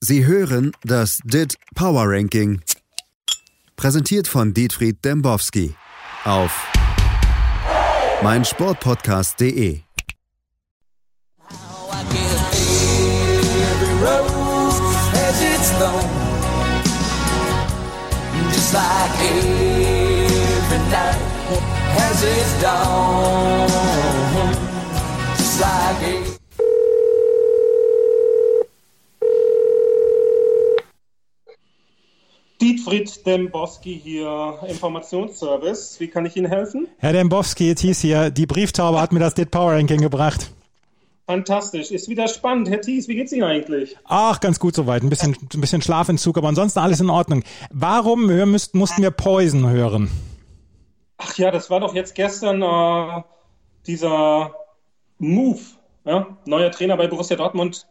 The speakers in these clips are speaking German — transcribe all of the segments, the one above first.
Sie hören das DIT Power Ranking. Präsentiert von Dietfried Dembowski auf meinsportpodcast.de. Just like every night has its dawn. Just like Dietfried Dembowski hier, Informationsservice. Wie kann ich Ihnen helfen? Herr Dembowski, es hieß hier, die Brieftaube hat mir das DIT Power Ranking gebracht. Fantastisch. Ist wieder spannend. Herr Thies, wie geht's Ihnen eigentlich? Ach, ganz gut soweit. Ein bisschen, ein bisschen Schlafentzug, aber ansonsten alles in Ordnung. Warum wir müssten, mussten wir Poison hören? Ach ja, das war doch jetzt gestern äh, dieser Move. Ja? Neuer Trainer bei Borussia Dortmund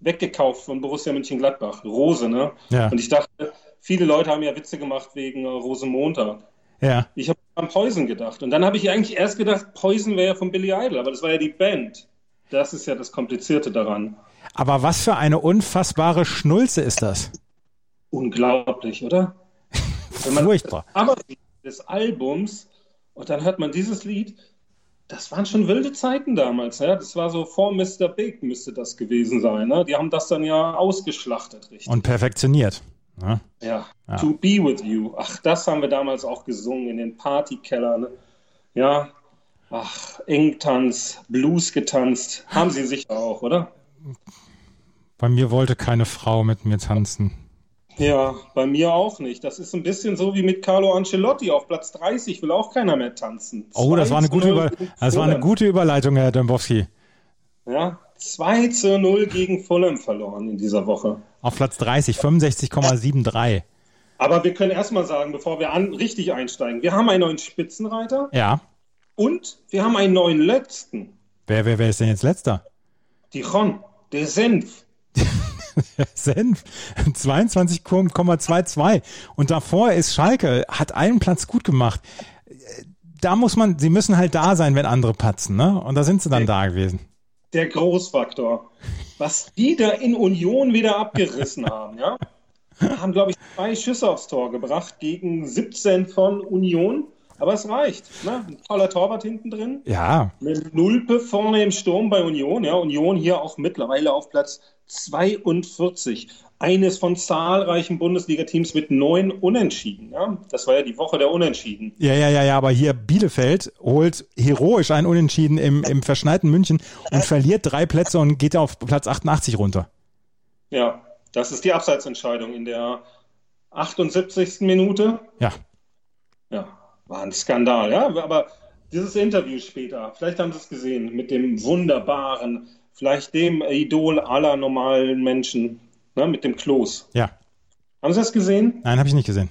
weggekauft von Borussia Mönchengladbach. Rose, ne? Ja. Und ich dachte, viele Leute haben ja Witze gemacht wegen äh, Rosenmontag. Ja. Ich habe an Poison gedacht. Und dann habe ich eigentlich erst gedacht, Poison wäre ja von Billy Idol, aber das war ja die Band. Das ist ja das Komplizierte daran. Aber was für eine unfassbare Schnulze ist das? Unglaublich, oder? Furchtbar. Aber des Albums und dann hört man dieses Lied. Das waren schon wilde Zeiten damals. Ja? Das war so vor Mr. Big müsste das gewesen sein. Ne? Die haben das dann ja ausgeschlachtet, richtig? Und perfektioniert. Ne? Ja. ja. To be with you. Ach, das haben wir damals auch gesungen in den Partykellern. Ja. Ach, Engtanz, Blues getanzt. Haben Sie sicher auch, oder? Bei mir wollte keine Frau mit mir tanzen. Ja, bei mir auch nicht. Das ist ein bisschen so wie mit Carlo Ancelotti auf Platz 30 will auch keiner mehr tanzen. Oh, das war eine gute, Über das war eine gute Überleitung, Herr Dembowski. Ja, 2 zu 0 gegen Fulham verloren in dieser Woche. Auf Platz 30, 65,73. Aber wir können erstmal sagen, bevor wir an, richtig einsteigen, wir haben einen neuen Spitzenreiter. Ja. Und wir haben einen neuen Letzten. Wer, wer, wer ist denn jetzt Letzter? Dijon, der Senf. Senf, 22,22. Und davor ist Schalke, hat einen Platz gut gemacht. Da muss man, sie müssen halt da sein, wenn andere patzen, ne? Und da sind sie dann der, da gewesen. Der Großfaktor. Was die da in Union wieder abgerissen haben, ja? Haben, glaube ich, zwei Schüsse aufs Tor gebracht gegen 17 von Union. Aber es reicht. Ne? Ein toller Torwart hinten drin. Ja. Eine Nulpe vorne im Sturm bei Union. Ja, Union hier auch mittlerweile auf Platz 42. Eines von zahlreichen Bundesliga-Teams mit neun Unentschieden. Ja? Das war ja die Woche der Unentschieden. Ja, ja, ja, ja, aber hier Bielefeld holt heroisch ein Unentschieden im, im verschneiten München und verliert drei Plätze und geht auf Platz 88 runter. Ja, das ist die Abseitsentscheidung in der 78. Minute. Ja. Ja, war ein Skandal, ja. Aber dieses Interview später, vielleicht haben Sie es gesehen, mit dem wunderbaren, vielleicht dem Idol aller normalen Menschen, ne, mit dem Klos. Ja. Haben Sie das gesehen? Nein, habe ich nicht gesehen.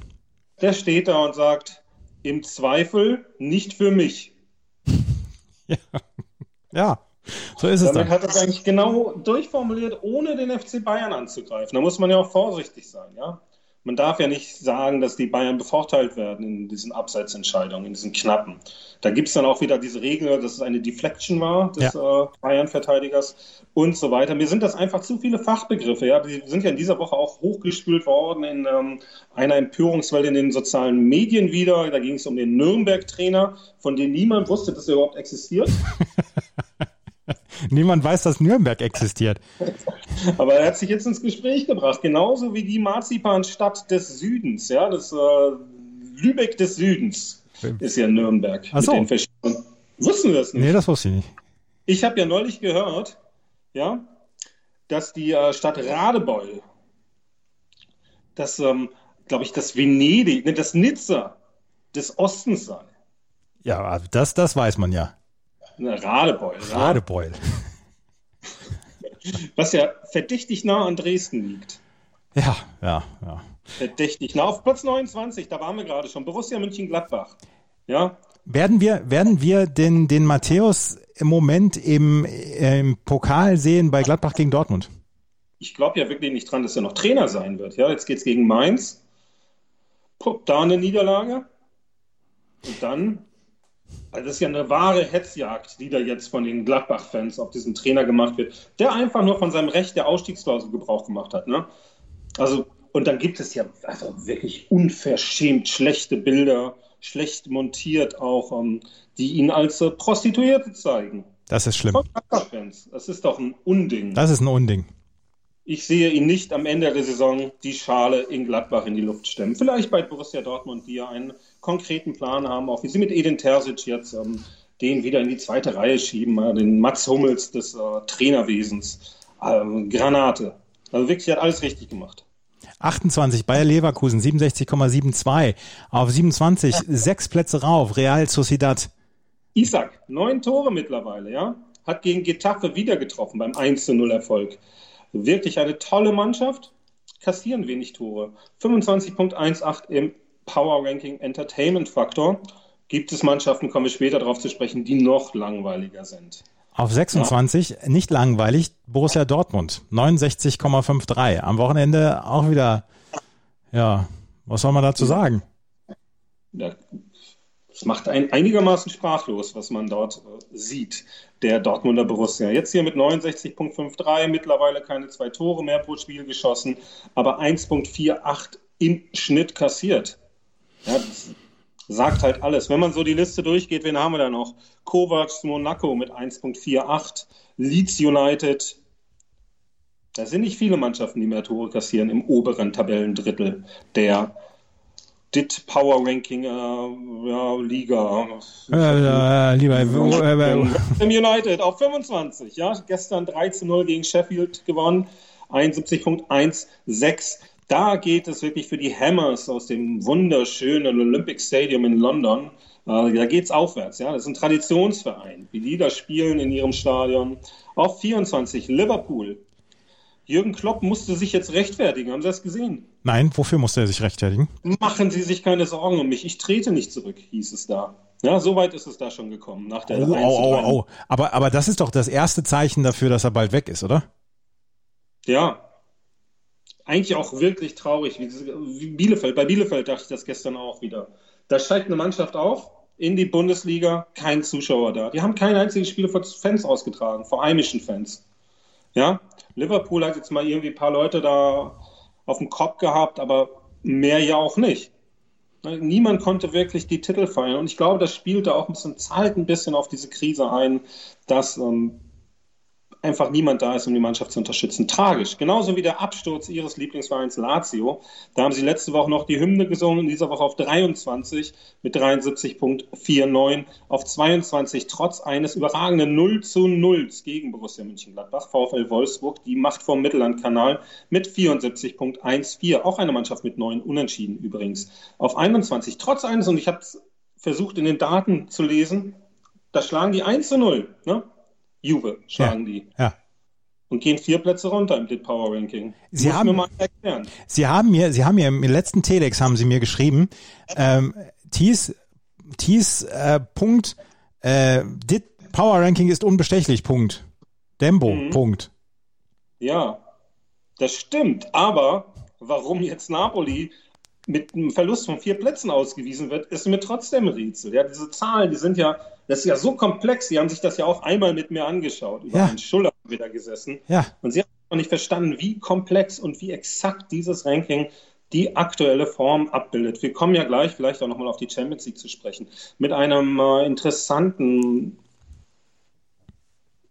Der steht da und sagt, im Zweifel nicht für mich. ja. ja. So ist es Damit dann. hat er es eigentlich genau durchformuliert, ohne den FC Bayern anzugreifen. Da muss man ja auch vorsichtig sein, ja. Man darf ja nicht sagen, dass die Bayern bevorteilt werden in diesen Abseitsentscheidungen, in diesen knappen. Da gibt es dann auch wieder diese Regel, dass es eine Deflection war des ja. äh, Bayern-Verteidigers und so weiter. Mir sind das einfach zu viele Fachbegriffe. Ja, die sind ja in dieser Woche auch hochgespült worden in ähm, einer Empörungswelle in den sozialen Medien wieder. Da ging es um den Nürnberg-Trainer, von dem niemand wusste, dass er überhaupt existiert. Niemand weiß, dass Nürnberg existiert. Aber er hat sich jetzt ins Gespräch gebracht, genauso wie die Marzipanstadt des Südens, ja, das äh, Lübeck des Südens ist ja Nürnberg. Ach so. Wussten wir das nicht? Nee, das wusste ich nicht. Ich habe ja neulich gehört, ja, dass die äh, Stadt Radebeul, das, ähm, glaube ich, das Venedig, ne, das Nizza des Ostens sei. Ja, das, das weiß man ja. Ne, Radebeul. Radebeul. Was ja verdächtig nah an Dresden liegt. Ja, ja, ja. Verdächtig nah. Auf Platz 29, da waren wir gerade schon. Borussia München-Gladbach. Ja. Werden wir, werden wir den, den Matthäus im Moment im, im Pokal sehen bei Gladbach gegen Dortmund? Ich glaube ja wirklich nicht dran, dass er noch Trainer sein wird. Ja, jetzt geht es gegen Mainz. Da eine Niederlage. Und dann Also das ist ja eine wahre Hetzjagd, die da jetzt von den Gladbach-Fans auf diesen Trainer gemacht wird, der einfach nur von seinem Recht der Ausstiegsklausel Gebrauch gemacht hat. Ne? Also, und dann gibt es ja also wirklich unverschämt schlechte Bilder, schlecht montiert auch, um, ähm, die ihn als äh, Prostituierte zeigen. Das ist schlimm. Das ist doch ein Unding. Das ist ein Unding. Ich sehe ihn nicht am Ende der Saison die Schale in Gladbach in die Luft stemmen. Vielleicht bei Borussia Dortmund, die ja einen konkreten Plan haben, auch wie sie mit Edin Terzic jetzt ähm, den wieder in die zweite Reihe schieben, äh, den Mats Hummels des äh, Trainerwesens. Ähm, Granate. Also wirklich hat alles richtig gemacht. 28 Bayer Leverkusen 67,72 auf 27 ja. sechs Plätze rauf Real Sociedad. Isaac neun Tore mittlerweile, ja, hat gegen Getafe wieder getroffen beim 1 0 Erfolg. Wirklich eine tolle Mannschaft, kassieren wenig Tore. 25.18 im Power Ranking Entertainment Faktor. Gibt es Mannschaften, kommen wir später darauf zu sprechen, die noch langweiliger sind. Auf 26, ja. nicht langweilig, Borussia Dortmund, 69,53. Am Wochenende auch wieder, ja, was soll man dazu sagen? Ja, es macht ein, einigermaßen sprachlos, was man dort äh, sieht, der Dortmunder Borussia. Jetzt hier mit 69,53, mittlerweile keine zwei Tore mehr pro Spiel geschossen, aber 1,48 im Schnitt kassiert. Ja, das sagt halt alles. Wenn man so die Liste durchgeht, wen haben wir da noch? Kovac Monaco mit 1,48, Leeds United. Da sind nicht viele Mannschaften, die mehr Tore kassieren im oberen Tabellendrittel der DIT Power Ranking äh, ja, Liga. Äh, äh, lieber äh, United auf 25, ja, gestern 3 zu 0 gegen Sheffield gewonnen, 71.16. Da geht es wirklich für die Hammers aus dem wunderschönen Olympic Stadium in London. Äh, da geht es aufwärts, ja. Das ist ein Traditionsverein, wie die da spielen in ihrem Stadion. Auf 24 Liverpool Jürgen Klopp musste sich jetzt rechtfertigen. Haben Sie das gesehen? Nein, wofür musste er sich rechtfertigen? Machen Sie sich keine Sorgen um mich. Ich trete nicht zurück, hieß es da. Ja, so weit ist es da schon gekommen. Nach der oh, oh, oh, oh. Aber, aber das ist doch das erste Zeichen dafür, dass er bald weg ist, oder? Ja. Eigentlich auch wirklich traurig. Wie Bielefeld. Bei Bielefeld dachte ich das gestern auch wieder. Da steigt eine Mannschaft auf in die Bundesliga, kein Zuschauer da. Die haben kein einziges Spiel vor Fans ausgetragen, vor heimischen Fans. Ja, Liverpool hat jetzt mal irgendwie ein paar Leute da auf dem Kopf gehabt, aber mehr ja auch nicht. Niemand konnte wirklich die Titel feiern. Und ich glaube, das spielte auch ein bisschen, zahlt ein bisschen auf diese Krise ein, dass ähm, einfach niemand da ist, um die Mannschaft zu unterstützen. Tragisch. Genauso wie der Absturz ihres Lieblingsvereins Lazio. Da haben sie letzte Woche noch die Hymne gesungen, in dieser Woche auf 23 mit 73.49 auf 22, trotz eines überragenden 0 zu 0 gegen Borussia Mönchengladbach. VfL Wolfsburg, die Macht vom Mittellandkanal mit 74.14. Auch eine Mannschaft mit neun Unentschieden übrigens. Auf 21, trotz eines, und ich habe versucht in den Daten zu lesen, da schlagen die 1 zu 0. Ne? Juve schlagen ja, die. Ja. Und gehen vier Plätze runter im Blit Power Ranking. Sie haben, mir mal erklären. Sie haben mir, Sie haben mir im letzten Telex haben Sie mir geschrieben, ähm, Thies, Thies, äh, Punkt, äh, Dit Power Ranking ist unbestechlich, Punkt. Dembo, mhm. Punkt. Ja, das stimmt. Aber warum jetzt Napoli mit einem Verlust von vier Plätzen ausgewiesen wird, ist mir trotzdem ein Rätsel. Ja, diese Zahlen, die sind ja das ist ja so komplex. Sie haben sich das ja auch einmal mit mir angeschaut. Über ja. einen Schuller wieder gesessen. Ja. Und Sie haben noch nicht verstanden, wie komplex und wie exakt dieses Ranking die aktuelle Form abbildet. Wir kommen ja gleich vielleicht auch nochmal auf die Champions League zu sprechen. Mit einem äh, interessanten,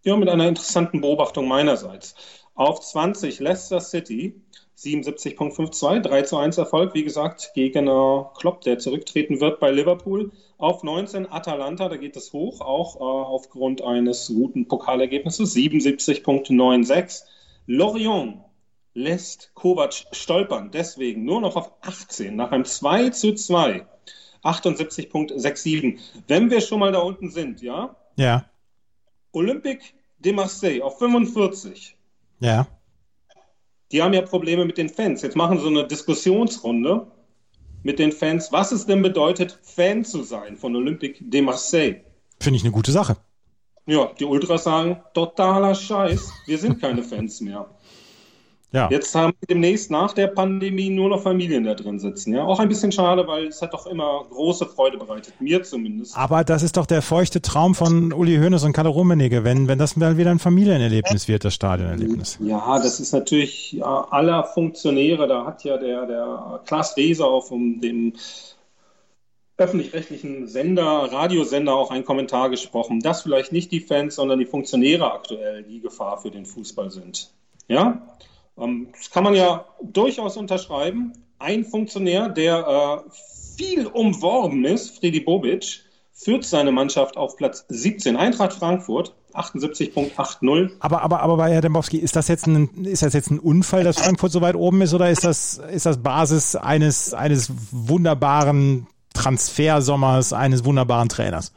ja, mit einer interessanten Beobachtung meinerseits. Auf 20 Leicester City 77.52, 3 zu 1 Erfolg, wie gesagt, gegen äh, Klopp, der zurücktreten wird bei Liverpool. Auf 19 Atalanta, da geht es hoch, auch äh, aufgrund eines guten Pokalergebnisses, 77.96. Lorient lässt Kovac stolpern, deswegen nur noch auf 18, nach einem 2 zu 2. 78.67. Wenn wir schon mal da unten sind, ja? Ja. Olympique de Marseille auf 45. Ja die haben ja Probleme mit den Fans. Jetzt machen sie so eine Diskussionsrunde mit den Fans, was es denn bedeutet, Fan zu sein von Olympique de Marseille. Finde ich eine gute Sache. Ja, die Ultras sagen, totaler Scheiß, wir sind keine Fans mehr. Ja. Jetzt haben wir demnächst nach der Pandemie nur noch Familien da drin sitzen. Ja, auch ein bisschen schade, weil es hat doch immer große Freude bereitet, mir zumindest. Aber das ist doch der feuchte Traum von Uli Hoeneß und Kalle Rummenigge, wenn, wenn das mal wieder ein Familienerlebnis wird, das Stadionerlebnis. Ja, das ist natürlich ja, aller Funktionäre. Da hat ja der, der Klaas Weser auf dem öffentlich-rechtlichen Sender, Radiosender auch einen Kommentar gesprochen, dass vielleicht nicht die Fans, sondern die Funktionäre aktuell die Gefahr für den Fußball sind. Ja, das kann man ja durchaus unterschreiben. Ein Funktionär, der äh, viel umworben ist, Freddy Bobic, führt seine Mannschaft auf Platz 17. Eintracht Frankfurt, 78.80. Aber, aber, aber bei Herr Dembowski, ist das jetzt ein, ist das jetzt ein Unfall, dass Frankfurt so weit oben ist, oder ist das, ist das Basis eines, eines wunderbaren Transfersommers, eines wunderbaren Trainers?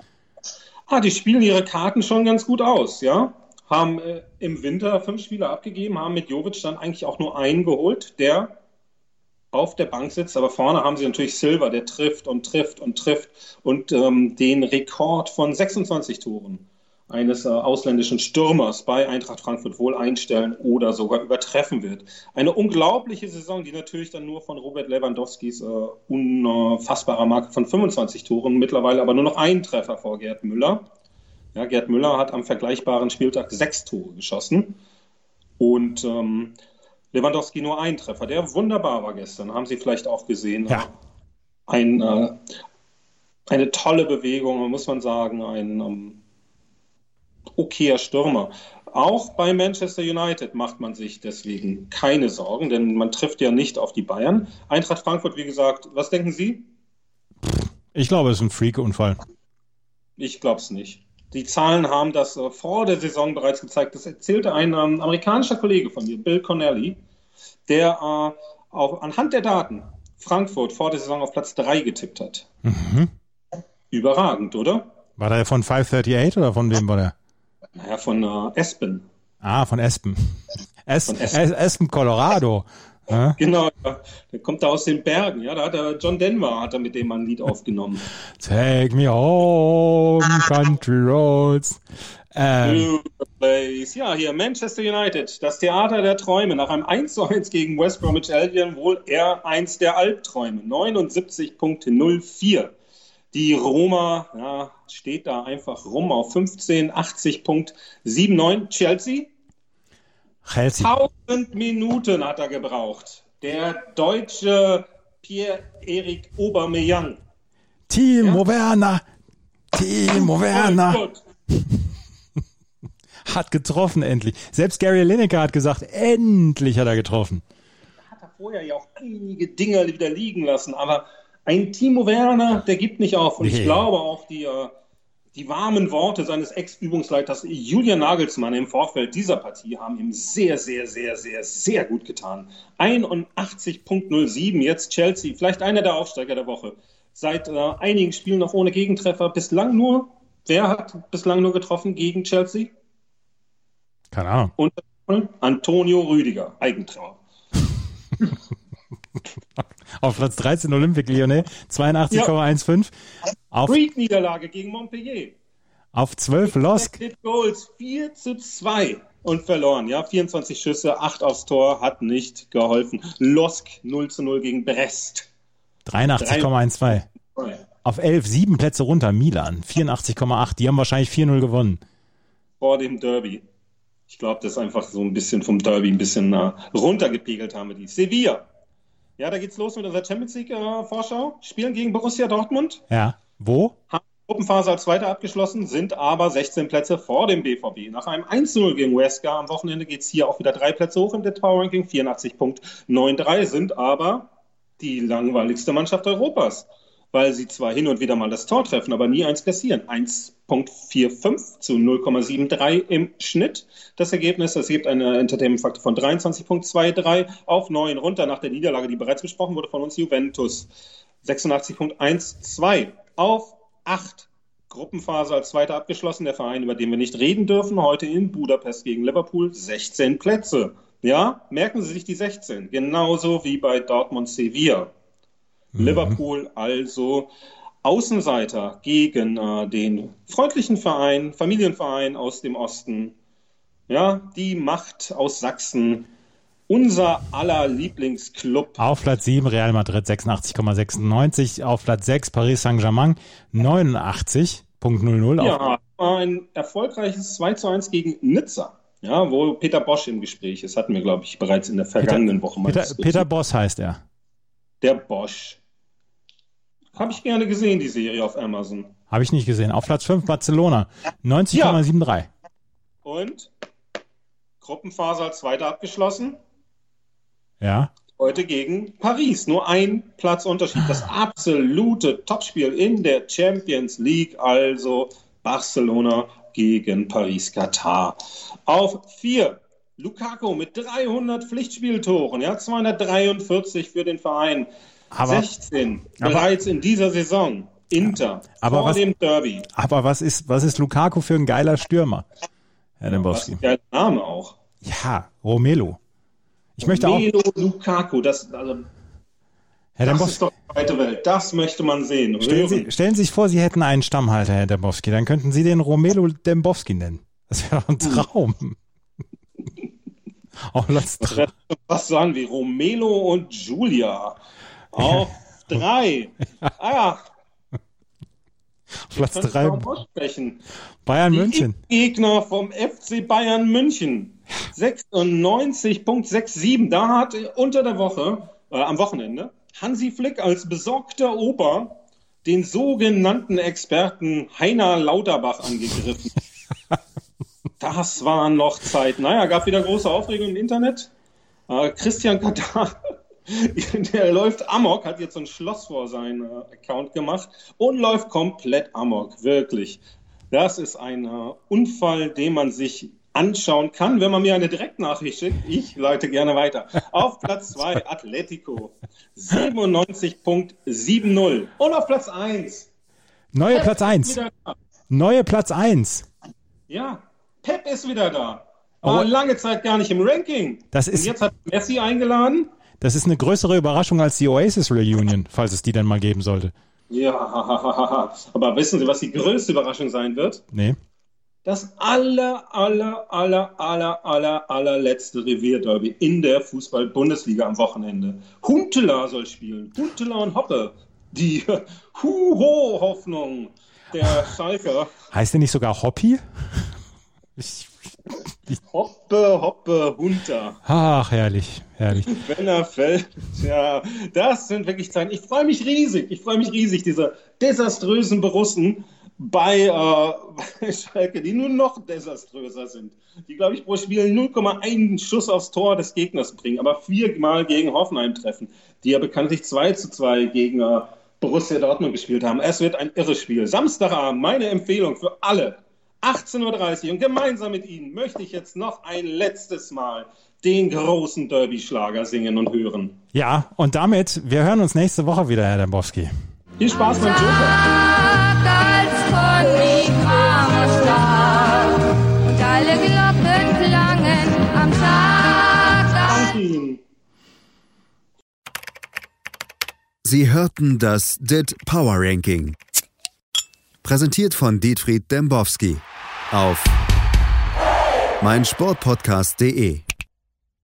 Ah, die spielen ihre Karten schon ganz gut aus, ja haben äh, im Winter fünf Spieler abgegeben, haben mit Jovic dann eigentlich auch nur einen geholt, der auf der Bank sitzt. Aber vorne haben sie natürlich Silver, der trifft und trifft und trifft und ähm, den Rekord von 26 Toren eines äh, ausländischen Stürmers bei Eintracht Frankfurt wohl einstellen oder sogar übertreffen wird. Eine unglaubliche Saison, die natürlich dann nur von Robert Lewandowskis äh, unfassbarer Marke von 25 Toren, mittlerweile aber nur noch einen Treffer vor Gerd Müller ja, Gerd Müller hat am vergleichbaren Spieltag sechs Tore geschossen und ähm, Lewandowski nur einen Treffer, der wunderbar war gestern. Haben Sie vielleicht auch gesehen. Ja. Ein, äh, eine tolle Bewegung, muss man sagen, ein ähm, okayer Stürmer. Auch bei Manchester United macht man sich deswegen keine Sorgen, denn man trifft ja nicht auf die Bayern. Eintracht Frankfurt, wie gesagt, was denken Sie? Ich glaube, es ist ein Freak-Unfall. Ich glaube es nicht. Die Zahlen haben das äh, vor der Saison bereits gezeigt. Das erzählte ein ähm, amerikanischer Kollege von mir, Bill Connelly, der äh, auch anhand der Daten Frankfurt vor der Saison auf Platz 3 getippt hat. Mhm. Überragend, oder? War der von 538 oder von wem war der? Naja, von äh, Espen. Ah, von Espen. Es, von Espen. Espen, Colorado. Ja? Genau, der kommt da aus den Bergen, ja, da hat er John Denver hat er mit dem ein Lied aufgenommen. Take me home, country roads. Ähm. Ja, hier Manchester United, das Theater der Träume. Nach einem 1 zu 1 gegen West Bromwich Albion wohl eher eins der Albträume. 79.04. Die Roma ja, steht da einfach rum auf 15, 80.79. Chelsea Chelsea. 1000 Minuten hat er gebraucht. Der deutsche Pierre-Erik Aubameyang. Timo ja? Werner. Timo Werner. hat getroffen endlich. Selbst Gary Lineker hat gesagt, endlich hat er getroffen. Hat er vorher ja auch einige Dinge wieder liegen lassen, aber ein Timo Werner, der gibt nicht auf. Und nee. ich glaube auch, die, äh, die warmen Worte seines Ex-Übungsleiters Julian Nagelsmann im Vorfeld dieser Partie haben ihm sehr, sehr, sehr, sehr, sehr gut getan. 81.07 jetzt Chelsea, vielleicht einer der Aufsteiger der Woche. Seit äh, einigen Spielen noch ohne Gegentreffer. Bislang nur, wer hat bislang nur getroffen gegen Chelsea? Keine Ahnung. Und Antonio Rüdiger, Eigentrauer. Auf Platz 13 Olympique Lyonnais, 82,15. Ja. Auf Niederlage gegen Montpellier. Auf 12 Losk. Goals 4 zu 2 und verloren. Ja, 24 Schüsse, 8 aufs Tor, hat nicht geholfen. Losk 0 zu 0 gegen Brest. 83,12. Auf 11, 7 Plätze runter, Milan, 84,8. Die haben wahrscheinlich 4-0 gewonnen. Vor dem Derby. Ich glaube, das ist einfach so ein bisschen vom Derby ein bisschen uh, runtergepiegelt haben wir die. Sevilla ja, da geht's los mit unserer Champions League-Vorschau. Äh, Spielen gegen Borussia Dortmund. Ja. Wo? Haben Gruppenphase als Zweiter abgeschlossen, sind aber 16 Plätze vor dem BVB. Nach einem 1-0 gegen Wesker am Wochenende geht's hier auch wieder drei Plätze hoch im Power Ranking. 84.93 sind aber die langweiligste Mannschaft Europas weil sie zwar hin und wieder mal das Tor treffen, aber nie eins kassieren. 1.45 zu 0,73 im Schnitt. Das Ergebnis, das gibt einen Entertainment-Faktor von 23.23 auf 9 runter nach der Niederlage, die bereits besprochen wurde von uns Juventus. 86.12 auf 8. Gruppenphase als Zweiter abgeschlossen. Der Verein, über den wir nicht reden dürfen, heute in Budapest gegen Liverpool 16 Plätze. Ja, merken Sie sich die 16. Genauso wie bei Dortmund Sevilla. Mhm. Liverpool also Außenseiter gegen äh, den freundlichen Verein, Familienverein aus dem Osten. Ja, die Macht aus Sachsen unser aller Lieblingsclub. Auf Platz 7 Real Madrid 86,96, auf Platz 6 Paris Saint-Germain 89,00. Ja, ein erfolgreiches 2 zu 1 gegen Nizza. Ja, wo Peter Bosch im Gespräch ist, hatten wir, glaube ich, bereits in der vergangenen Peter, Woche mal. Peter, Peter Bosch heißt er. Der Bosch. Habe ich gerne gesehen, die Serie auf Amazon. Habe ich nicht gesehen. Auf Platz 5 Barcelona 90,73. Ja. Und Gruppenphase als Zweiter abgeschlossen. Ja. Heute gegen Paris. Nur ein Platzunterschied. Das absolute Topspiel in der Champions League. Also Barcelona gegen Paris Katar. Auf vier Lukaku mit 300 Pflichtspieltoren, ja, 243 für den Verein. Aber, 16 aber, bereits in dieser Saison. Inter aber vor was, dem Derby. Aber was ist, was ist Lukaku für ein geiler Stürmer, Herr Dembowski? Ja, geiler Name auch. Ja, Romelo. Ich möchte Romelo auch. Lukaku, das, also, Herr das Dembowski, ist doch die weite Welt. Das möchte man sehen. Stellen Sie, stellen Sie sich vor, Sie hätten einen Stammhalter, Herr Dembowski. Dann könnten Sie den Romelo Dembowski nennen. Das wäre ein hm. Traum. Auf Platz drei. Was sagen wir? Romelo und Julia. Auf drei. Ah ja. Platz drei. Bayern Die München. Gegner vom FC Bayern München. 96.67. Da hat unter der Woche, äh, am Wochenende, Hansi Flick als besorgter Opa den sogenannten Experten Heiner Lauterbach angegriffen. das waren noch Zeit. Naja, gab wieder große Aufregung im Internet. Äh, Christian Katar, der läuft amok, hat jetzt ein Schloss vor seinen äh, Account gemacht und läuft komplett amok, wirklich. Das ist ein äh, Unfall, den man sich anschauen kann, wenn man mir eine Direktnachricht schickt. Ich leite gerne weiter. Auf Platz 2 Atletico 97.70 und auf Platz 1 Neue Platz 1. Neue Platz 1. Ja, Pep ist wieder da. War oh. lange Zeit gar nicht im Ranking. Das ist, Und jetzt hat Messi eingeladen. Das ist eine größere Überraschung als die Oasis Reunion, falls es die dann mal geben sollte. Ja, aber wissen Sie, was die größte Überraschung sein wird? Nee. Das aller, aller, aller, aller, aller, allerletzte Revierderby in der Fußball-Bundesliga am Wochenende. Huntela soll spielen. Huntela und Hoppe. Die Huho-Hoffnung der Schalker. Heißt der nicht sogar Hoppi? Ich Hoppe, hoppe, Hunter. Ach, herrlich, herrlich. Wenn er fällt, ja, das sind wirklich Zeiten. Ich freue mich riesig, ich freue mich riesig, diese desaströsen Borussen bei, äh, Schalke, die nur noch desaströser sind. Die, glaube ich, pro Spiel 0,1 Schuss aufs Tor des Gegners bringen, aber viermal gegen Hoffenheim treffen, die ja bekanntlich 2 zu 2 gegen äh, Borussia Dortmund gespielt haben. Es wird ein irres Spiel. Samstagabend, meine Empfehlung für alle 18.30 Uhr und gemeinsam mit Ihnen möchte ich jetzt noch ein letztes Mal den großen Derby-Schlager singen und hören. Ja, und damit, wir hören uns nächste Woche wieder, Herr Dembowski. Viel Spaß beim Joker. Sie hörten das DIT Power Ranking. Präsentiert von Dietfried Dembowski auf meinsportpodcast.de